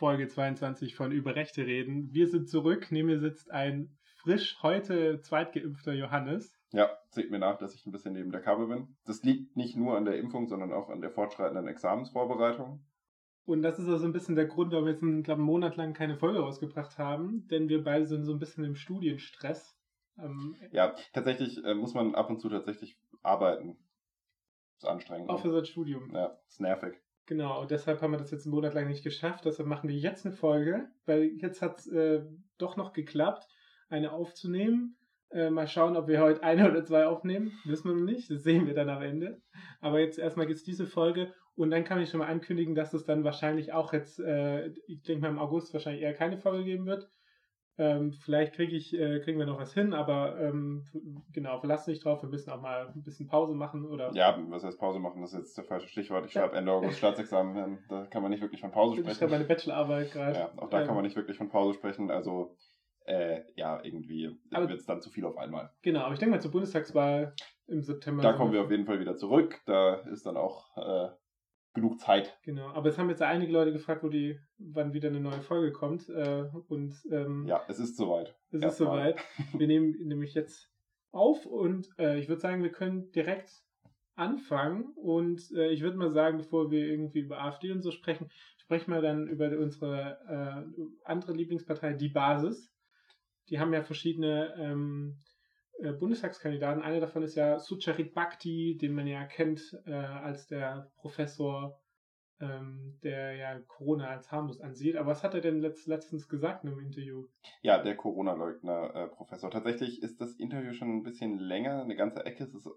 Folge 22 von Über Rechte reden. Wir sind zurück. Neben mir sitzt ein frisch heute zweitgeimpfter Johannes. Ja, seht mir nach, dass ich ein bisschen neben der Kabel bin. Das liegt nicht nur an der Impfung, sondern auch an der fortschreitenden Examensvorbereitung. Und das ist also ein bisschen der Grund, warum wir jetzt einen, glaube einen Monat lang keine Folge rausgebracht haben, denn wir beide sind so ein bisschen im Studienstress. Ähm, ja, tatsächlich äh, muss man ab und zu tatsächlich arbeiten. Das ist anstrengend. Auch für sein Studium. Ja, ist nervig. Genau, deshalb haben wir das jetzt einen Monat lang nicht geschafft. Deshalb machen wir jetzt eine Folge, weil jetzt hat es äh, doch noch geklappt, eine aufzunehmen. Äh, mal schauen, ob wir heute eine oder zwei aufnehmen. Wissen wir noch nicht. Das sehen wir dann am Ende. Aber jetzt erstmal gibt es diese Folge und dann kann ich schon mal ankündigen, dass es dann wahrscheinlich auch jetzt, äh, ich denke mal im August wahrscheinlich eher keine Folge geben wird. Ähm, vielleicht krieg ich, äh, kriegen wir noch was hin, aber ähm, genau, verlass dich drauf. Wir müssen auch mal ein bisschen Pause machen. oder. Ja, was heißt Pause machen? Das ist jetzt das falsche Stichwort. Ich schreibe Ende August Staatsexamen. Da kann man nicht wirklich von Pause sprechen. Ich schreibe meine Bachelorarbeit gerade. Ja, auch da ähm, kann man nicht wirklich von Pause sprechen. Also, äh, ja, irgendwie wird es dann zu viel auf einmal. Genau, aber ich denke mal zur Bundestagswahl im September. Da kommen wir auf jeden Fall wieder zurück. Da ist dann auch äh, genug Zeit. Genau, aber es haben jetzt einige Leute gefragt, wo die, wann wieder eine neue Folge kommt. Äh, und ähm, ja, es ist soweit. Es ist soweit. Wir nehmen nämlich jetzt auf und äh, ich würde sagen, wir können direkt anfangen. Und äh, ich würde mal sagen, bevor wir irgendwie über AfD und so sprechen, sprechen wir dann über unsere äh, andere Lieblingspartei, die Basis. Die haben ja verschiedene ähm, äh, Bundestagskandidaten. Einer davon ist ja Sucharit Bhakti, den man ja kennt äh, als der Professor, ähm, der ja Corona als harmlos ansieht. Aber was hat er denn letzt, letztens gesagt in einem Interview? Ja, der Corona-Leugner-Professor. Äh, Tatsächlich ist das Interview schon ein bisschen länger, eine ganze Ecke. Es ist,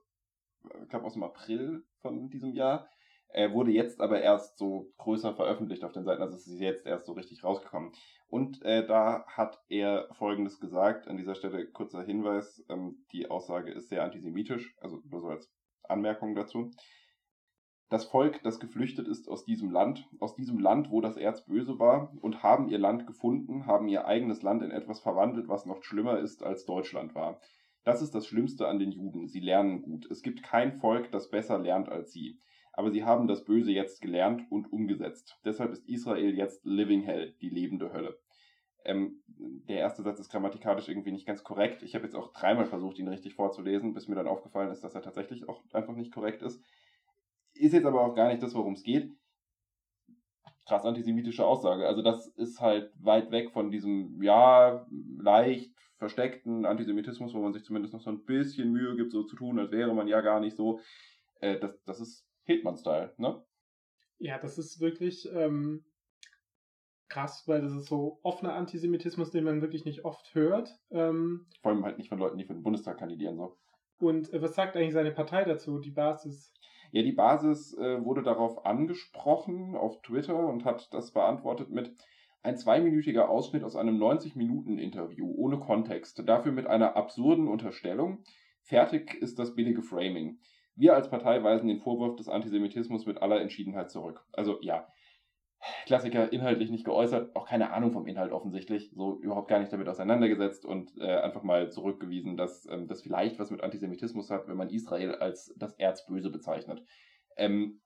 ich glaube, aus dem April von diesem Jahr. Er wurde jetzt aber erst so größer veröffentlicht auf den Seiten, also es ist jetzt erst so richtig rausgekommen. Und äh, da hat er Folgendes gesagt, an dieser Stelle kurzer Hinweis, ähm, die Aussage ist sehr antisemitisch, also nur so als Anmerkung dazu. Das Volk, das geflüchtet ist aus diesem Land, aus diesem Land, wo das Erz böse war, und haben ihr Land gefunden, haben ihr eigenes Land in etwas verwandelt, was noch schlimmer ist, als Deutschland war. Das ist das Schlimmste an den Juden. Sie lernen gut. Es gibt kein Volk, das besser lernt als sie aber sie haben das Böse jetzt gelernt und umgesetzt. Deshalb ist Israel jetzt Living Hell, die lebende Hölle. Ähm, der erste Satz ist grammatikalisch irgendwie nicht ganz korrekt. Ich habe jetzt auch dreimal versucht, ihn richtig vorzulesen, bis mir dann aufgefallen ist, dass er tatsächlich auch einfach nicht korrekt ist. Ist jetzt aber auch gar nicht das, worum es geht. Krass antisemitische Aussage. Also das ist halt weit weg von diesem, ja, leicht versteckten Antisemitismus, wo man sich zumindest noch so ein bisschen Mühe gibt, so zu tun, als wäre man ja gar nicht so. Äh, das, das ist Hildmann-Style, ne? Ja, das ist wirklich ähm, krass, weil das ist so offener Antisemitismus, den man wirklich nicht oft hört. Ähm, Vor allem halt nicht von Leuten, die für den Bundestag kandidieren, so. Und äh, was sagt eigentlich seine Partei dazu, die Basis? Ja, die Basis äh, wurde darauf angesprochen auf Twitter und hat das beantwortet mit ein zweiminütiger Ausschnitt aus einem 90-Minuten-Interview ohne Kontext, dafür mit einer absurden Unterstellung. Fertig ist das billige Framing. Wir als Partei weisen den Vorwurf des Antisemitismus mit aller Entschiedenheit zurück. Also ja, Klassiker inhaltlich nicht geäußert, auch keine Ahnung vom Inhalt offensichtlich, so überhaupt gar nicht damit auseinandergesetzt und äh, einfach mal zurückgewiesen, dass ähm, das vielleicht was mit Antisemitismus hat, wenn man Israel als das Erzböse bezeichnet. Ähm,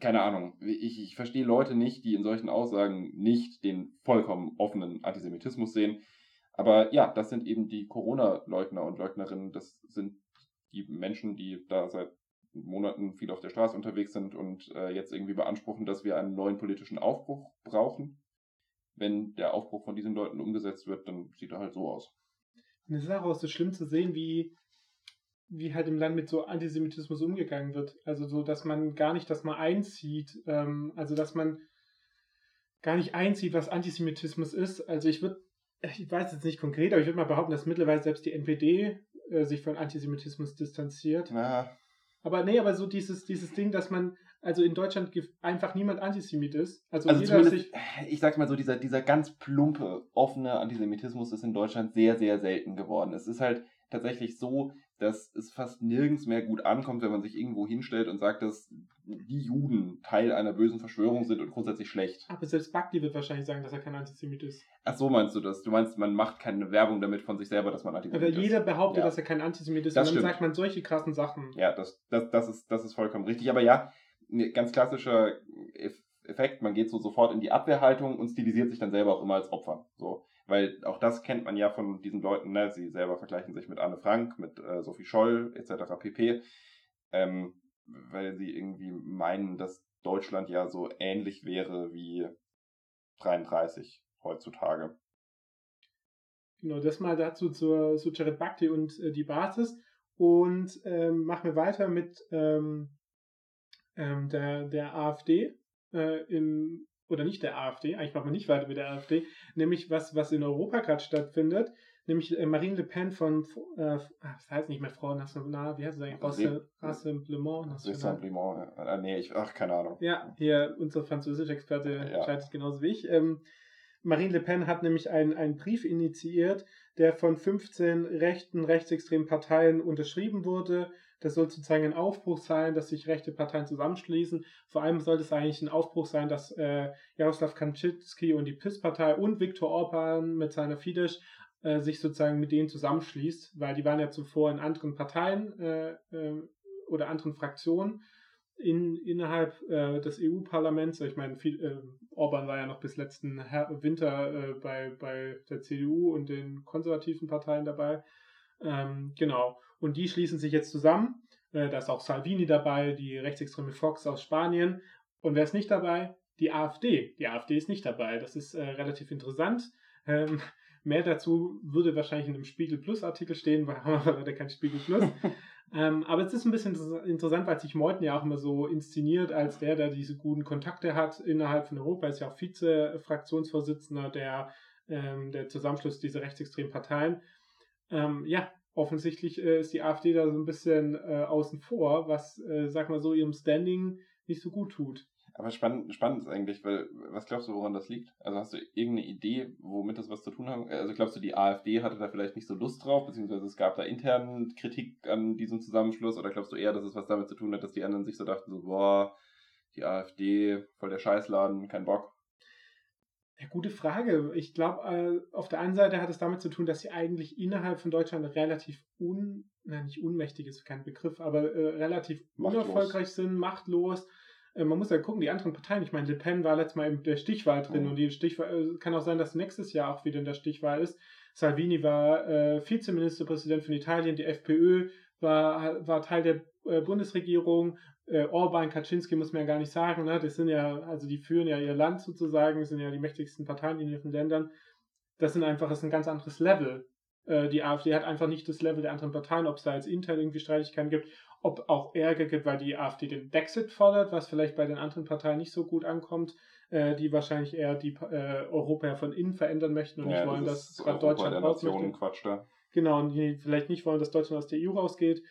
keine Ahnung, ich, ich verstehe Leute nicht, die in solchen Aussagen nicht den vollkommen offenen Antisemitismus sehen. Aber ja, das sind eben die Corona-Leugner und Leugnerinnen, das sind die Menschen, die da seit Monaten viel auf der Straße unterwegs sind und äh, jetzt irgendwie beanspruchen, dass wir einen neuen politischen Aufbruch brauchen. Wenn der Aufbruch von diesen Leuten umgesetzt wird, dann sieht er halt so aus. es ist auch so schlimm zu sehen, wie, wie halt im Land mit so Antisemitismus umgegangen wird. Also so, dass man gar nicht das mal einzieht. Ähm, also dass man gar nicht einzieht, was Antisemitismus ist. Also ich würde, ich weiß jetzt nicht konkret, aber ich würde mal behaupten, dass mittlerweile selbst die NPD äh, sich von Antisemitismus distanziert. Ja. Aber nee, aber so dieses, dieses Ding, dass man, also in Deutschland einfach niemand Antisemit ist. Also, also jeder sich. Ich sag mal so, dieser, dieser ganz plumpe, offene Antisemitismus ist in Deutschland sehr, sehr selten geworden. Es ist halt tatsächlich so, dass es fast nirgends mehr gut ankommt, wenn man sich irgendwo hinstellt und sagt, dass die Juden Teil einer bösen Verschwörung sind und grundsätzlich schlecht. Aber selbst Bakti wird wahrscheinlich sagen, dass er kein Antisemit ist. Ach so meinst du das? Du meinst, man macht keine Werbung damit von sich selber, dass man Antisemit Aber ist. Aber jeder behauptet, ja. dass er kein Antisemit ist. Das und dann stimmt. sagt man solche krassen Sachen. Ja, das, das, das, ist, das ist vollkommen richtig. Aber ja, ganz klassischer Effekt, man geht so sofort in die Abwehrhaltung und stilisiert sich dann selber auch immer als Opfer. So. Weil auch das kennt man ja von diesen Leuten, ne? sie selber vergleichen sich mit Anne Frank, mit äh, Sophie Scholl etc. pp. Ähm, weil sie irgendwie meinen, dass Deutschland ja so ähnlich wäre wie 33 heutzutage. Genau, das mal dazu zur Sucharit Bhakti und äh, die Basis. Und ähm, machen wir weiter mit ähm, ähm, der, der AfD äh, im, oder nicht der AfD, eigentlich machen wir nicht weiter mit der AfD, nämlich was, was in Europa gerade stattfindet, nämlich äh, Marine Le Pen von, äh, ah, das heißt nicht mehr Frau National, wie heißt es eigentlich? Rassemblement Rassemblement, äh, nee, ich, ach, keine Ahnung. Ja, hier, unser französischer Experte ja. entscheidet genauso wie ich. Ähm, Marine Le Pen hat nämlich einen, einen Brief initiiert, der von 15 rechten, rechtsextremen Parteien unterschrieben wurde. Das soll sozusagen ein Aufbruch sein, dass sich rechte Parteien zusammenschließen. Vor allem sollte es eigentlich ein Aufbruch sein, dass äh, Jaroslav Kaczynski und die PIS-Partei und Viktor Orban mit seiner Fidesz äh, sich sozusagen mit denen zusammenschließt, weil die waren ja zuvor in anderen Parteien äh, äh oder anderen Fraktionen in, innerhalb äh, des EU-Parlaments, ich meine, viel, äh, Orban war ja noch bis letzten Her Winter äh, bei, bei der CDU und den konservativen Parteien dabei. Ähm, genau. Und die schließen sich jetzt zusammen. Äh, da ist auch Salvini dabei, die rechtsextreme Fox aus Spanien. Und wer ist nicht dabei? Die AfD. Die AfD ist nicht dabei. Das ist äh, relativ interessant. Ähm, mehr dazu würde wahrscheinlich in einem Spiegel Plus Artikel stehen, weil haben wir leider kein Spiegel Plus. Ähm, aber es ist ein bisschen interessant, weil sich Meuthen ja auch immer so inszeniert als der, der diese guten Kontakte hat innerhalb von Europa. Er ist ja auch Vize-Fraktionsvorsitzender der, ähm, der Zusammenschluss dieser rechtsextremen Parteien. Ähm, ja, offensichtlich äh, ist die AfD da so ein bisschen äh, außen vor, was, äh, sag mal so, ihrem Standing nicht so gut tut. Aber spannend, spannend ist eigentlich, weil, was glaubst du, woran das liegt? Also hast du irgendeine Idee, womit das was zu tun hat? Also glaubst du, die AfD hatte da vielleicht nicht so Lust drauf, beziehungsweise es gab da intern Kritik an diesem Zusammenschluss? Oder glaubst du eher, dass es was damit zu tun hat, dass die anderen sich so dachten, so, boah, die AfD, voll der Scheißladen, kein Bock? Ja, gute Frage. Ich glaube, äh, auf der einen Seite hat es damit zu tun, dass sie eigentlich innerhalb von Deutschland relativ un, na, nicht unmächtig ist kein Begriff, aber äh, relativ machtlos. unerfolgreich sind, machtlos äh, man muss ja gucken, die anderen Parteien, ich meine, Le Pen war letztes Mal in der Stichwahl drin mhm. und die Stichwahl äh, kann auch sein, dass nächstes Jahr auch wieder in der Stichwahl ist. Salvini war äh, Vizeministerpräsident von Italien, die FPÖ war, war Teil der äh, Bundesregierung. Äh, Orban, Kaczynski muss man ja gar nicht sagen, ne? Das sind ja, also die führen ja ihr Land sozusagen, sind ja die mächtigsten Parteien in ihren Ländern. Das sind einfach, das ist ein ganz anderes Level. Äh, die AfD hat einfach nicht das Level der anderen Parteien, ob es da jetzt intern irgendwie Streitigkeiten gibt ob auch Ärger gibt, weil die AfD den Brexit fordert, was vielleicht bei den anderen Parteien nicht so gut ankommt, äh, die wahrscheinlich eher die äh, Europa von innen verändern möchten und ja, nicht wollen, das dass gerade Deutschland raus möchte. Quatsch da. Genau, und die vielleicht nicht wollen, dass Deutschland aus der EU rausgeht.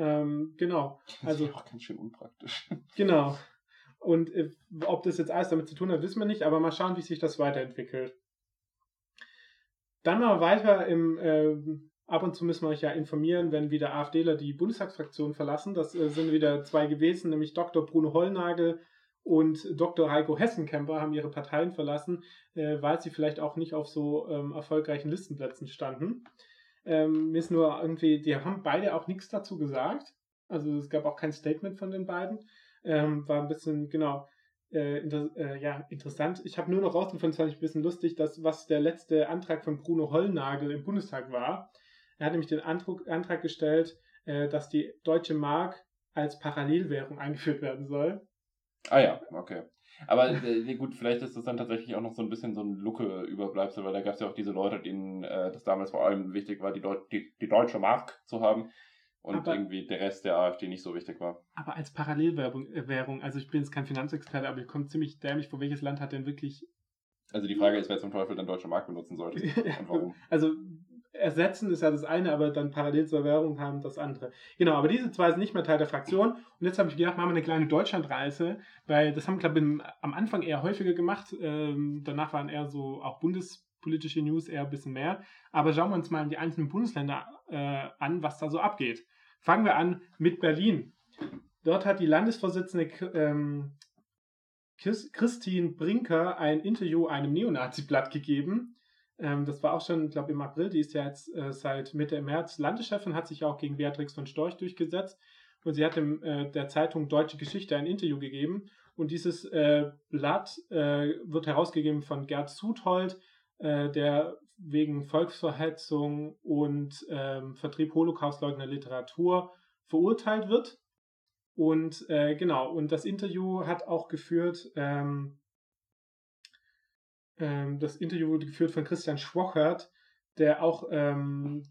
Ähm, genau. Also das ist auch ganz schön unpraktisch. Genau. Und äh, ob das jetzt alles damit zu tun hat, wissen wir nicht, aber mal schauen, wie sich das weiterentwickelt. Dann mal weiter im äh, Ab und zu müssen wir euch ja informieren, wenn wieder AfDler die Bundestagsfraktion verlassen. Das äh, sind wieder zwei gewesen, nämlich Dr. Bruno Hollnagel und Dr. Heiko Hessenkemper haben ihre Parteien verlassen, äh, weil sie vielleicht auch nicht auf so ähm, erfolgreichen Listenplätzen standen. Ähm, mir ist nur irgendwie, die haben beide auch nichts dazu gesagt. Also es gab auch kein Statement von den beiden. Ähm, war ein bisschen, genau, äh, inter äh, ja, interessant. Ich habe nur noch rausgefunden, das fand ich ein bisschen lustig, dass was der letzte Antrag von Bruno Hollnagel im Bundestag war. Er hat nämlich den Antrag, Antrag gestellt, äh, dass die deutsche Mark als Parallelwährung eingeführt werden soll. Ah ja, okay. Aber äh, gut, vielleicht ist das dann tatsächlich auch noch so ein bisschen so ein Lucke-Überbleibsel, weil da gab es ja auch diese Leute, denen äh, das damals vor allem wichtig war, die, Deu die, die deutsche Mark zu haben und aber, irgendwie der Rest der AfD nicht so wichtig war. Aber als Parallelwährung, äh, also ich bin jetzt kein Finanzexperte, aber ich komme ziemlich dämlich vor, welches Land hat denn wirklich. Also die Frage ist, wer zum Teufel dann deutsche Mark benutzen sollte und warum. Also ersetzen ist ja das eine, aber dann parallel zur Währung haben das andere. Genau, aber diese zwei sind nicht mehr Teil der Fraktion. Und jetzt habe ich gedacht, machen wir eine kleine Deutschlandreise, weil das haben wir, glaube ich, am Anfang eher häufiger gemacht. Ähm, danach waren eher so auch bundespolitische News eher ein bisschen mehr. Aber schauen wir uns mal in die einzelnen Bundesländer äh, an, was da so abgeht. Fangen wir an mit Berlin. Dort hat die Landesvorsitzende ähm, Christine Brinker ein Interview einem Neonazi-Blatt gegeben ähm, das war auch schon, ich glaube, im April. Die ist ja jetzt äh, seit Mitte März Landeschefin, hat sich auch gegen Beatrix von Storch durchgesetzt. Und sie hat dem, äh, der Zeitung Deutsche Geschichte ein Interview gegeben. Und dieses äh, Blatt äh, wird herausgegeben von Gerd Suthold, äh, der wegen Volksverhetzung und ähm, Vertrieb Holocaustleugner Literatur verurteilt wird. Und äh, genau, und das Interview hat auch geführt, ähm, ähm, das Interview wurde geführt von Christian Schwochert, der auch ähm,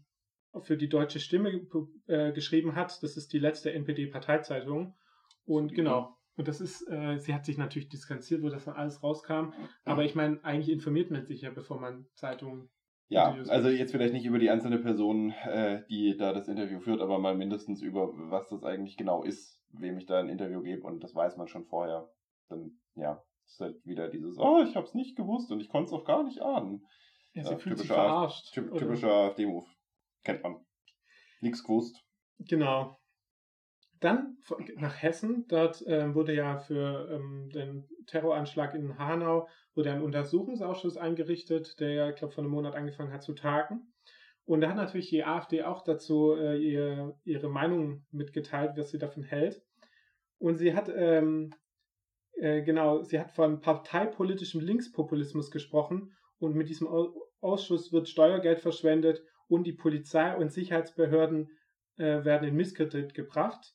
für die Deutsche Stimme äh, geschrieben hat. Das ist die letzte NPD-Parteizeitung. Und genau, und das ist, äh, sie hat sich natürlich distanziert, wo das dann alles rauskam. Aber ich meine, eigentlich informiert man sich ja, bevor man Zeitungen. Ja, also jetzt vielleicht nicht über die einzelne Person, äh, die da das Interview führt, aber mal mindestens über, was das eigentlich genau ist, wem ich da ein Interview gebe. Und das weiß man schon vorher. Dann, ja, ist halt wieder dieses, oh, ich hab's nicht gewusst und ich konnte es auch gar nicht ahnen. Ja, sie ja, fühlt sich verarscht. Typ, typischer AfD-Move. Kennt man. Nichts gewusst. Genau. Dann nach Hessen. Dort äh, wurde ja für ähm, den Terroranschlag in Hanau wurde ein Untersuchungsausschuss eingerichtet, der ja, ich glaube, vor einem Monat angefangen hat zu tagen. Und da hat natürlich die AfD auch dazu äh, ihr, ihre Meinung mitgeteilt, was sie davon hält. Und sie hat ähm, äh, genau, sie hat von parteipolitischem Linkspopulismus gesprochen und mit diesem Ausschuss wird Steuergeld verschwendet und die Polizei und Sicherheitsbehörden äh, werden in Misskredit gebracht.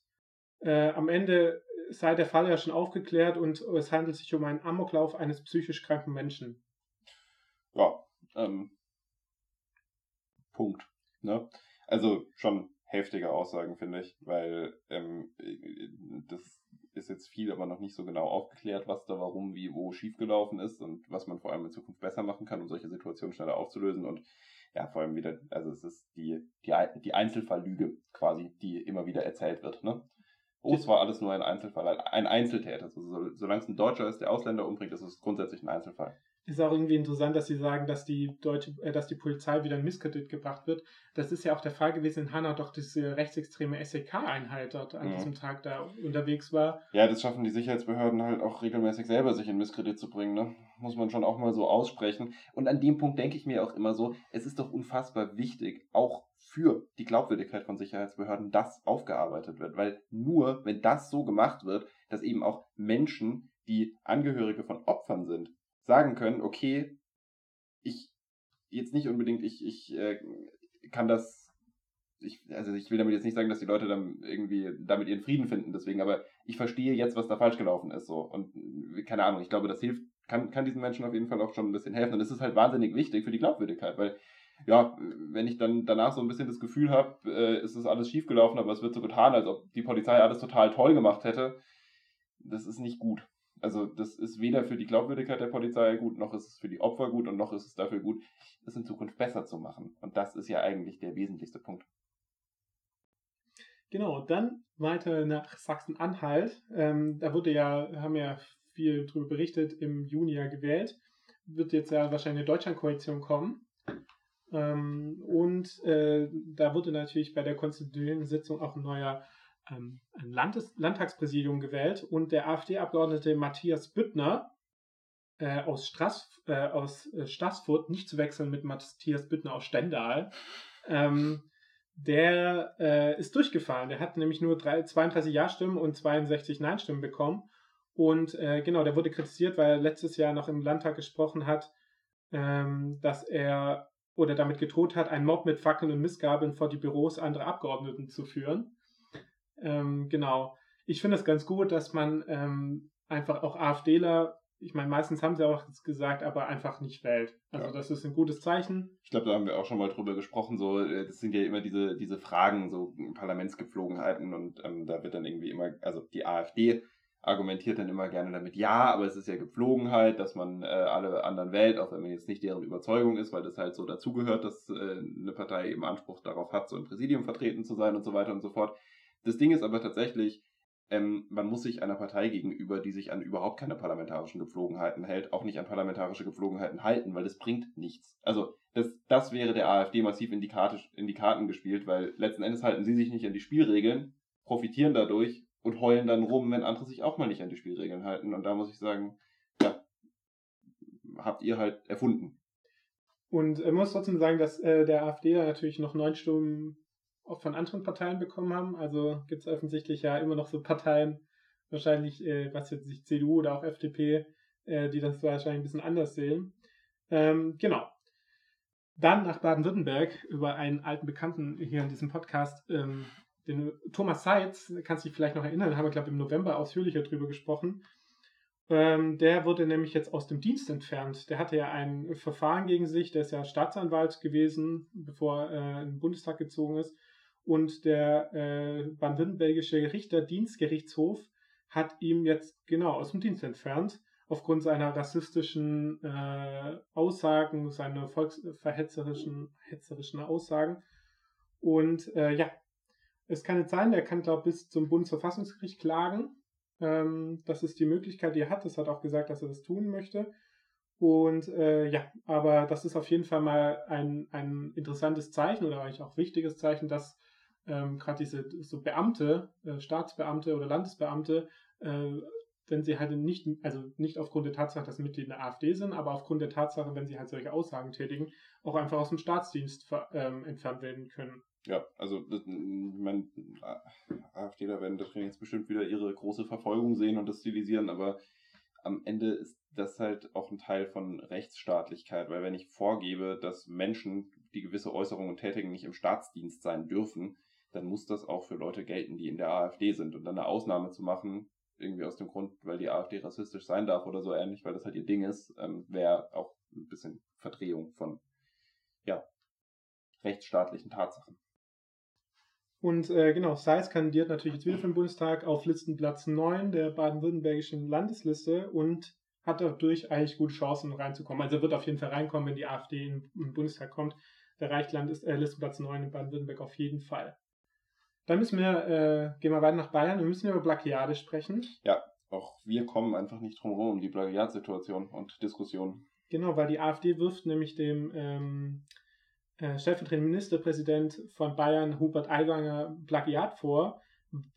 Äh, am Ende sei der Fall ja schon aufgeklärt und es handelt sich um einen Amoklauf eines psychisch kranken Menschen. Ja, ähm, Punkt. Ne? Also schon heftige Aussagen, finde ich, weil ähm, das ist jetzt viel, aber noch nicht so genau aufgeklärt, was da warum, wie, wo schiefgelaufen ist und was man vor allem in Zukunft besser machen kann, um solche Situationen schneller aufzulösen. Und ja, vor allem wieder, also es ist die, die, die Einzelfalllüge quasi, die immer wieder erzählt wird. Ne? Oh, es war alles nur ein Einzelfall, ein Einzeltäter. Also, solange es ein Deutscher ist, der Ausländer umbringt, ist es grundsätzlich ein Einzelfall ist auch irgendwie interessant, dass sie sagen, dass die deutsche, äh, dass die Polizei wieder in Misskredit gebracht wird. Das ist ja auch der Fall gewesen in Hanau, doch diese rechtsextreme SEK-Einheit dort an mhm. diesem Tag da unterwegs war. Ja, das schaffen die Sicherheitsbehörden halt auch regelmäßig selber, sich in Misskredit zu bringen, ne? Muss man schon auch mal so aussprechen. Und an dem Punkt denke ich mir auch immer so, es ist doch unfassbar wichtig, auch für die Glaubwürdigkeit von Sicherheitsbehörden, dass aufgearbeitet wird. Weil nur, wenn das so gemacht wird, dass eben auch Menschen, die Angehörige von Opfern sind, sagen können, okay, ich jetzt nicht unbedingt, ich, ich äh, kann das, ich, also ich will damit jetzt nicht sagen, dass die Leute dann irgendwie damit ihren Frieden finden, deswegen, aber ich verstehe jetzt, was da falsch gelaufen ist, so. Und keine Ahnung, ich glaube, das hilft, kann, kann diesen Menschen auf jeden Fall auch schon ein bisschen helfen. Und es ist halt wahnsinnig wichtig für die Glaubwürdigkeit, weil ja, wenn ich dann danach so ein bisschen das Gefühl habe, äh, ist es alles schiefgelaufen, aber es wird so getan, als ob die Polizei alles total toll gemacht hätte, das ist nicht gut. Also das ist weder für die Glaubwürdigkeit der Polizei gut, noch ist es für die Opfer gut und noch ist es dafür gut, es in Zukunft besser zu machen. Und das ist ja eigentlich der wesentlichste Punkt. Genau, dann weiter nach Sachsen-Anhalt. Ähm, da wurde ja, haben ja viel darüber berichtet, im Juni ja gewählt. Wird jetzt ja wahrscheinlich eine Deutschlandkoalition kommen. Ähm, und äh, da wurde natürlich bei der konstituierenden Sitzung auch ein neuer ähm, ein Landes Landtagspräsidium gewählt und der AfD-Abgeordnete Matthias Büttner äh, aus, Straß, äh, aus äh, Stassfurt, nicht zu wechseln mit Matthias Büttner aus Stendal, ähm, der äh, ist durchgefallen. Der hat nämlich nur drei, 32 Ja-Stimmen und 62 Nein-Stimmen bekommen. Und äh, genau, der wurde kritisiert, weil er letztes Jahr noch im Landtag gesprochen hat, ähm, dass er oder damit gedroht hat, einen Mob mit Fackeln und Missgabeln vor die Büros anderer Abgeordneten zu führen. Ähm, genau. Ich finde es ganz gut, dass man ähm, einfach auch AfDler, ich meine, meistens haben sie auch gesagt, aber einfach nicht wählt. Also ja. das ist ein gutes Zeichen. Ich glaube, da haben wir auch schon mal drüber gesprochen. So, äh, das sind ja immer diese, diese Fragen, so Parlamentsgepflogenheiten und ähm, da wird dann irgendwie immer, also die AfD argumentiert dann immer gerne damit, ja, aber es ist ja Gepflogenheit, dass man äh, alle anderen wählt, auch wenn man jetzt nicht deren Überzeugung ist, weil das halt so dazugehört, dass äh, eine Partei eben Anspruch darauf hat, so im Präsidium vertreten zu sein und so weiter und so fort. Das Ding ist aber tatsächlich, ähm, man muss sich einer Partei gegenüber, die sich an überhaupt keine parlamentarischen Gepflogenheiten hält, auch nicht an parlamentarische Gepflogenheiten halten, weil das bringt nichts. Also das, das wäre der AfD massiv in die, Karte, in die Karten gespielt, weil letzten Endes halten sie sich nicht an die Spielregeln, profitieren dadurch und heulen dann rum, wenn andere sich auch mal nicht an die Spielregeln halten. Und da muss ich sagen, ja, habt ihr halt erfunden. Und ich muss trotzdem sagen, dass äh, der AfD da natürlich noch neun Stunden auch von anderen Parteien bekommen haben. Also gibt es offensichtlich ja immer noch so Parteien, wahrscheinlich, äh, was jetzt sich CDU oder auch FDP, äh, die das wahrscheinlich ein bisschen anders sehen. Ähm, genau. Dann nach Baden-Württemberg über einen alten Bekannten hier in diesem Podcast, ähm, den Thomas Seitz, kannst du dich vielleicht noch erinnern, haben wir, glaube ich, im November ausführlicher drüber gesprochen. Ähm, der wurde nämlich jetzt aus dem Dienst entfernt. Der hatte ja ein Verfahren gegen sich, der ist ja Staatsanwalt gewesen, bevor er in den Bundestag gezogen ist. Und der äh, baden-württembergische Richter Dienstgerichtshof hat ihm jetzt genau aus dem Dienst entfernt, aufgrund seiner rassistischen äh, Aussagen, seiner volksverhetzerischen hetzerischen Aussagen. Und äh, ja, es kann jetzt sein, der kann, glaube ich, bis zum Bundesverfassungsgericht klagen. Ähm, das ist die Möglichkeit, die er hat. Das hat auch gesagt, dass er das tun möchte. Und äh, ja, aber das ist auf jeden Fall mal ein, ein interessantes Zeichen oder eigentlich auch wichtiges Zeichen, dass ähm, gerade diese so Beamte, äh, Staatsbeamte oder Landesbeamte, äh, wenn sie halt nicht, also nicht aufgrund der Tatsache, dass sie Mitglied der AfD sind, aber aufgrund der Tatsache, wenn sie halt solche Aussagen tätigen, auch einfach aus dem Staatsdienst ähm, entfernt werden können. Ja, also ich meine, AfDler werden da drin jetzt bestimmt wieder ihre große Verfolgung sehen und das stilisieren, aber am Ende ist das halt auch ein Teil von Rechtsstaatlichkeit, weil wenn ich vorgebe, dass Menschen, die gewisse Äußerungen tätigen, nicht im Staatsdienst sein dürfen, dann muss das auch für Leute gelten, die in der AfD sind. Und dann eine Ausnahme zu machen, irgendwie aus dem Grund, weil die AfD rassistisch sein darf oder so ähnlich, weil das halt ihr Ding ist, ähm, wäre auch ein bisschen Verdrehung von, ja, rechtsstaatlichen Tatsachen. Und äh, genau, Seitz kandidiert natürlich jetzt wieder für den Bundestag auf Listenplatz 9 der baden-württembergischen Landesliste und hat dadurch eigentlich gute Chancen reinzukommen. Also wird auf jeden Fall reinkommen, wenn die AfD in den Bundestag kommt. Der reicht Landes äh, Listenplatz 9 in Baden-Württemberg auf jeden Fall. Dann müssen wir, äh, gehen wir weiter nach Bayern, wir müssen über Plagiade sprechen. Ja, auch wir kommen einfach nicht drum herum um die Plagiatsituation und Diskussion. Genau, weil die AfD wirft nämlich dem ähm, äh, stellvertretenden Ministerpräsident von Bayern, Hubert Aiwanger, Plagiat vor,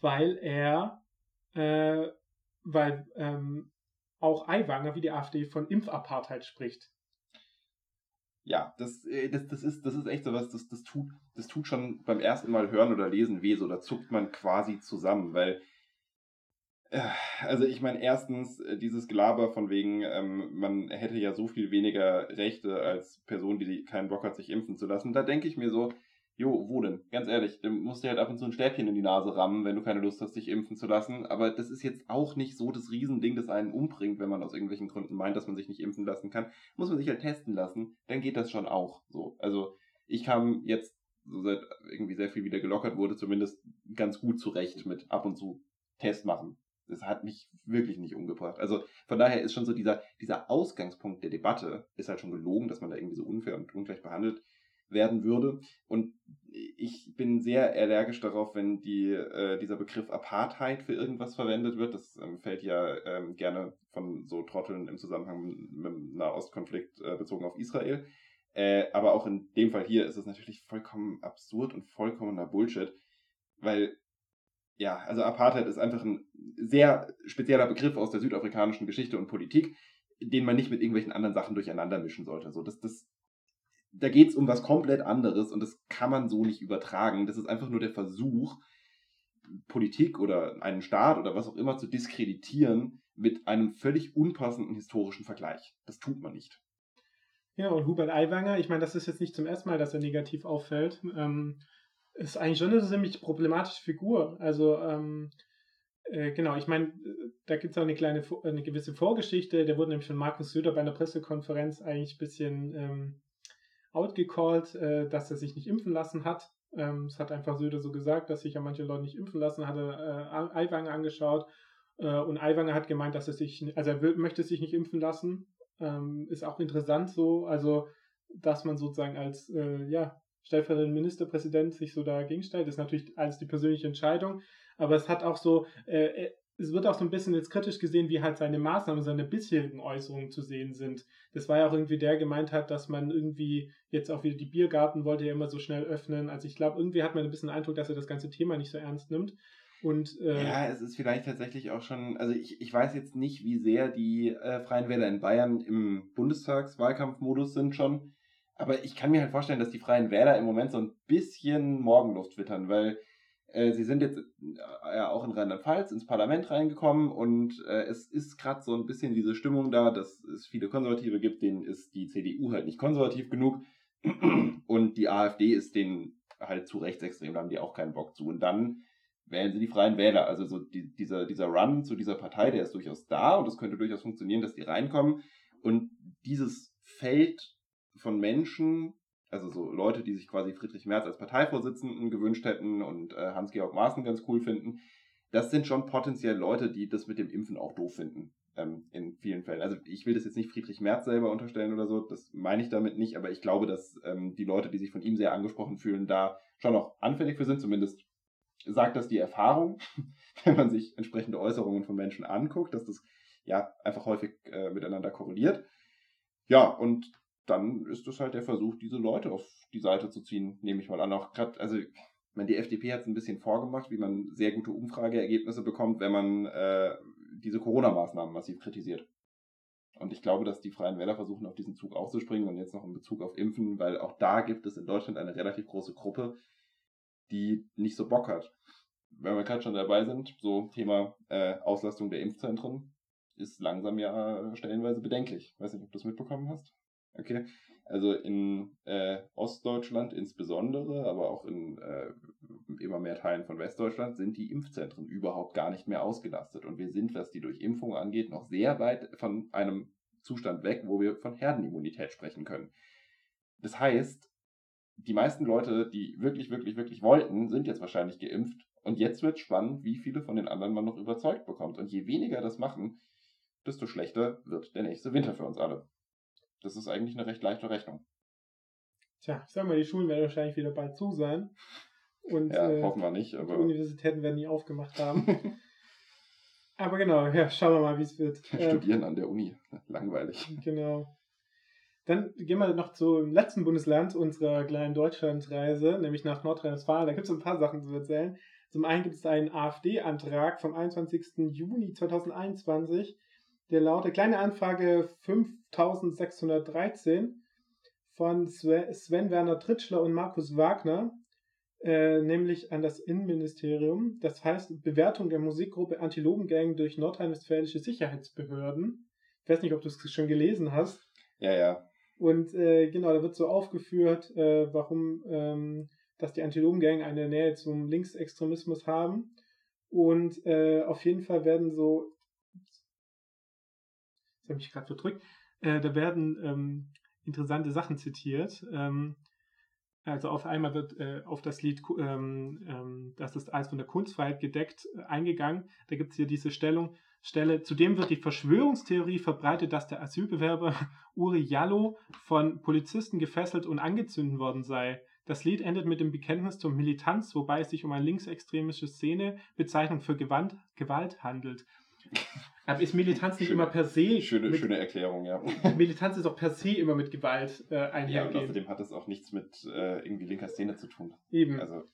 weil er, äh, weil ähm, auch Aiwanger wie die AfD von Impfapartheit spricht ja, das, äh, das, das, ist, das ist echt so was, das, das, tut, das tut schon beim ersten Mal hören oder lesen weh, so da zuckt man quasi zusammen, weil, äh, also ich meine, erstens, äh, dieses Gelaber von wegen, ähm, man hätte ja so viel weniger Rechte als Person, die keinen Bock hat, sich impfen zu lassen, da denke ich mir so, Jo, wo denn? Ganz ehrlich, du musst dir halt ab und zu ein Stäbchen in die Nase rammen, wenn du keine Lust hast, dich impfen zu lassen. Aber das ist jetzt auch nicht so das Riesending, das einen umbringt, wenn man aus irgendwelchen Gründen meint, dass man sich nicht impfen lassen kann. Muss man sich halt testen lassen, dann geht das schon auch so. Also ich kam jetzt, so seit irgendwie sehr viel wieder gelockert wurde, zumindest ganz gut zurecht mit ab und zu Test machen. Das hat mich wirklich nicht umgebracht. Also von daher ist schon so dieser, dieser Ausgangspunkt der Debatte ist halt schon gelogen, dass man da irgendwie so unfair und ungleich behandelt werden würde. Und ich bin sehr allergisch darauf, wenn die, äh, dieser Begriff Apartheid für irgendwas verwendet wird. Das ähm, fällt ja ähm, gerne von so Trotteln im Zusammenhang mit dem Nahostkonflikt äh, bezogen auf Israel. Äh, aber auch in dem Fall hier ist es natürlich vollkommen absurd und vollkommener Bullshit, weil ja, also Apartheid ist einfach ein sehr spezieller Begriff aus der südafrikanischen Geschichte und Politik, den man nicht mit irgendwelchen anderen Sachen durcheinander mischen sollte. So, das, das da geht es um was komplett anderes und das kann man so nicht übertragen. Das ist einfach nur der Versuch, Politik oder einen Staat oder was auch immer zu diskreditieren mit einem völlig unpassenden historischen Vergleich. Das tut man nicht. Ja, und Hubert Aiwanger, ich meine, das ist jetzt nicht zum ersten Mal, dass er negativ auffällt, ähm, ist eigentlich schon eine ziemlich problematische Figur. Also, ähm, äh, genau, ich meine, da gibt es auch eine kleine, eine gewisse Vorgeschichte. Der wurde nämlich von Markus Söder bei einer Pressekonferenz eigentlich ein bisschen ähm, outgecallt, äh, dass er sich nicht impfen lassen hat. Ähm, es hat einfach Söder so gesagt, dass sich ja manche Leute nicht impfen lassen, hat er äh, Aiwanger angeschaut äh, und Aiwanger hat gemeint, dass er sich, also er will, möchte sich nicht impfen lassen. Ähm, ist auch interessant so, also dass man sozusagen als äh, ja, stellvertretender Ministerpräsident sich so dagegen stellt, ist natürlich alles die persönliche Entscheidung, aber es hat auch so, äh, es wird auch so ein bisschen jetzt kritisch gesehen, wie halt seine Maßnahmen, seine bisherigen Äußerungen zu sehen sind. Das war ja auch irgendwie der gemeint hat, dass man irgendwie jetzt auch wieder die Biergarten wollte ja immer so schnell öffnen. Also ich glaube, irgendwie hat man ein bisschen den Eindruck, dass er das ganze Thema nicht so ernst nimmt. Und, äh, ja, es ist vielleicht tatsächlich auch schon, also ich, ich weiß jetzt nicht, wie sehr die äh, Freien Wähler in Bayern im Bundestagswahlkampfmodus sind schon, aber ich kann mir halt vorstellen, dass die Freien Wähler im Moment so ein bisschen Morgenluft wittern, weil Äh, sie sind jetzt äh, ja auch in Rheinland-Pfalz ins Parlament reingekommen und äh, es ist gerade so ein bisschen diese Stimmung da, dass es viele Konservative gibt, denen ist die CDU halt nicht konservativ genug und die AfD ist denen halt zu rechtsextrem, da haben die auch keinen Bock zu. Und dann wählen sie die Freien Wähler. Also so die, dieser, dieser Run zu dieser Partei, der ist durchaus da und es könnte durchaus funktionieren, dass die reinkommen. Und dieses Feld von Menschen, also so Leute, die sich quasi Friedrich Merz als Parteivorsitzenden gewünscht hätten und äh, Hans-Georg Maaßen ganz cool finden, das sind schon potenziell Leute, die das mit dem Impfen auch doof finden. Ähm, in vielen Fällen. Also ich will das jetzt nicht Friedrich Merz selber unterstellen oder so, das meine ich damit nicht, aber ich glaube, dass ähm, die Leute, die sich von ihm sehr angesprochen fühlen, da schon noch anfällig für sind, zumindest sagt das die Erfahrung, wenn man sich entsprechende Äußerungen von Menschen anguckt, dass das ja einfach häufig äh, miteinander korreliert. Ja, und dann ist es halt der Versuch, diese Leute auf die Seite zu ziehen, nehme ich mal an. Auch gerade, also meine, die FDP hat es ein bisschen vorgemacht, wie man sehr gute Umfrageergebnisse bekommt, wenn man äh, diese Corona-Maßnahmen massiv kritisiert. Und ich glaube, dass die Freien Wähler versuchen, auf diesen Zug aufzuspringen und jetzt noch in Bezug auf Impfen, weil auch da gibt es in Deutschland eine relativ große Gruppe, die nicht so Bock hat. Wenn wir gerade schon dabei sind, so Thema äh, Auslastung der Impfzentren ist langsam ja stellenweise bedenklich. Weiß nicht, ob du das mitbekommen hast. Okay. Also in äh, Ostdeutschland insbesondere, aber auch in äh, immer mehr Teilen von Westdeutschland sind die Impfzentren überhaupt gar nicht mehr ausgelastet. Und wir sind, was die Durchimpfung angeht, noch sehr weit von einem Zustand weg, wo wir von Herdenimmunität sprechen können. Das heißt, die meisten Leute, die wirklich, wirklich, wirklich wollten, sind jetzt wahrscheinlich geimpft. Und jetzt wird spannend, wie viele von den anderen man noch überzeugt bekommt. Und je weniger das machen, desto schlechter wird der nächste Winter für uns alle. Das ist eigentlich eine recht leichte Rechnung. Tja, ich sag mal, die Schulen werden wahrscheinlich wieder bald zu sein. Und, ja, äh, hoffen wir nicht. Aber... Die Universitäten werden nie aufgemacht haben. aber genau, ja, schauen wir mal, wie es wird. Studieren ähm, an der Uni. Langweilig. Genau. Dann gehen wir noch zum letzten Bundesland unserer kleinen Deutschlandreise, nämlich nach Nordrhein-Westfalen. Da gibt es ein paar Sachen zu erzählen. Zum einen gibt es einen AfD-Antrag vom 21. Juni 2021, der lautet Kleine Anfrage 5613 von Sven Werner Tritschler und Markus Wagner, äh, nämlich an das Innenministerium. Das heißt Bewertung der Musikgruppe Antilopengang durch nordrhein-westfälische Sicherheitsbehörden. Ich weiß nicht, ob du es schon gelesen hast. Ja, ja. Und äh, genau, da wird so aufgeführt, äh, warum, ähm, dass die Antilopengang eine Nähe zum Linksextremismus haben. Und äh, auf jeden Fall werden so, das habe ich gerade verdrückt, äh, da werden ähm, interessante Sachen zitiert. Ähm, also auf einmal wird äh, auf das Lied, ähm, ähm, das ist alles von der Kunstfreiheit gedeckt, äh, eingegangen. Da gibt es hier diese Stellung, Stelle. Zudem wird die Verschwörungstheorie verbreitet, dass der Asylbewerber Uri Jallo von Polizisten gefesselt und angezündet worden sei. Das Lied endet mit dem Bekenntnis zur Militanz, wobei es sich um eine linksextremische Szene, Bezeichnung für Gewalt, Gewalt handelt. Aber ist Militanz nicht schöne, immer per se. Schöne, mit, schöne Erklärung, ja. Militanz ist auch per se immer mit Gewalt äh, einhergehen. Ja, und außerdem hat es auch nichts mit äh, irgendwie linker Szene zu tun. Eben. Also.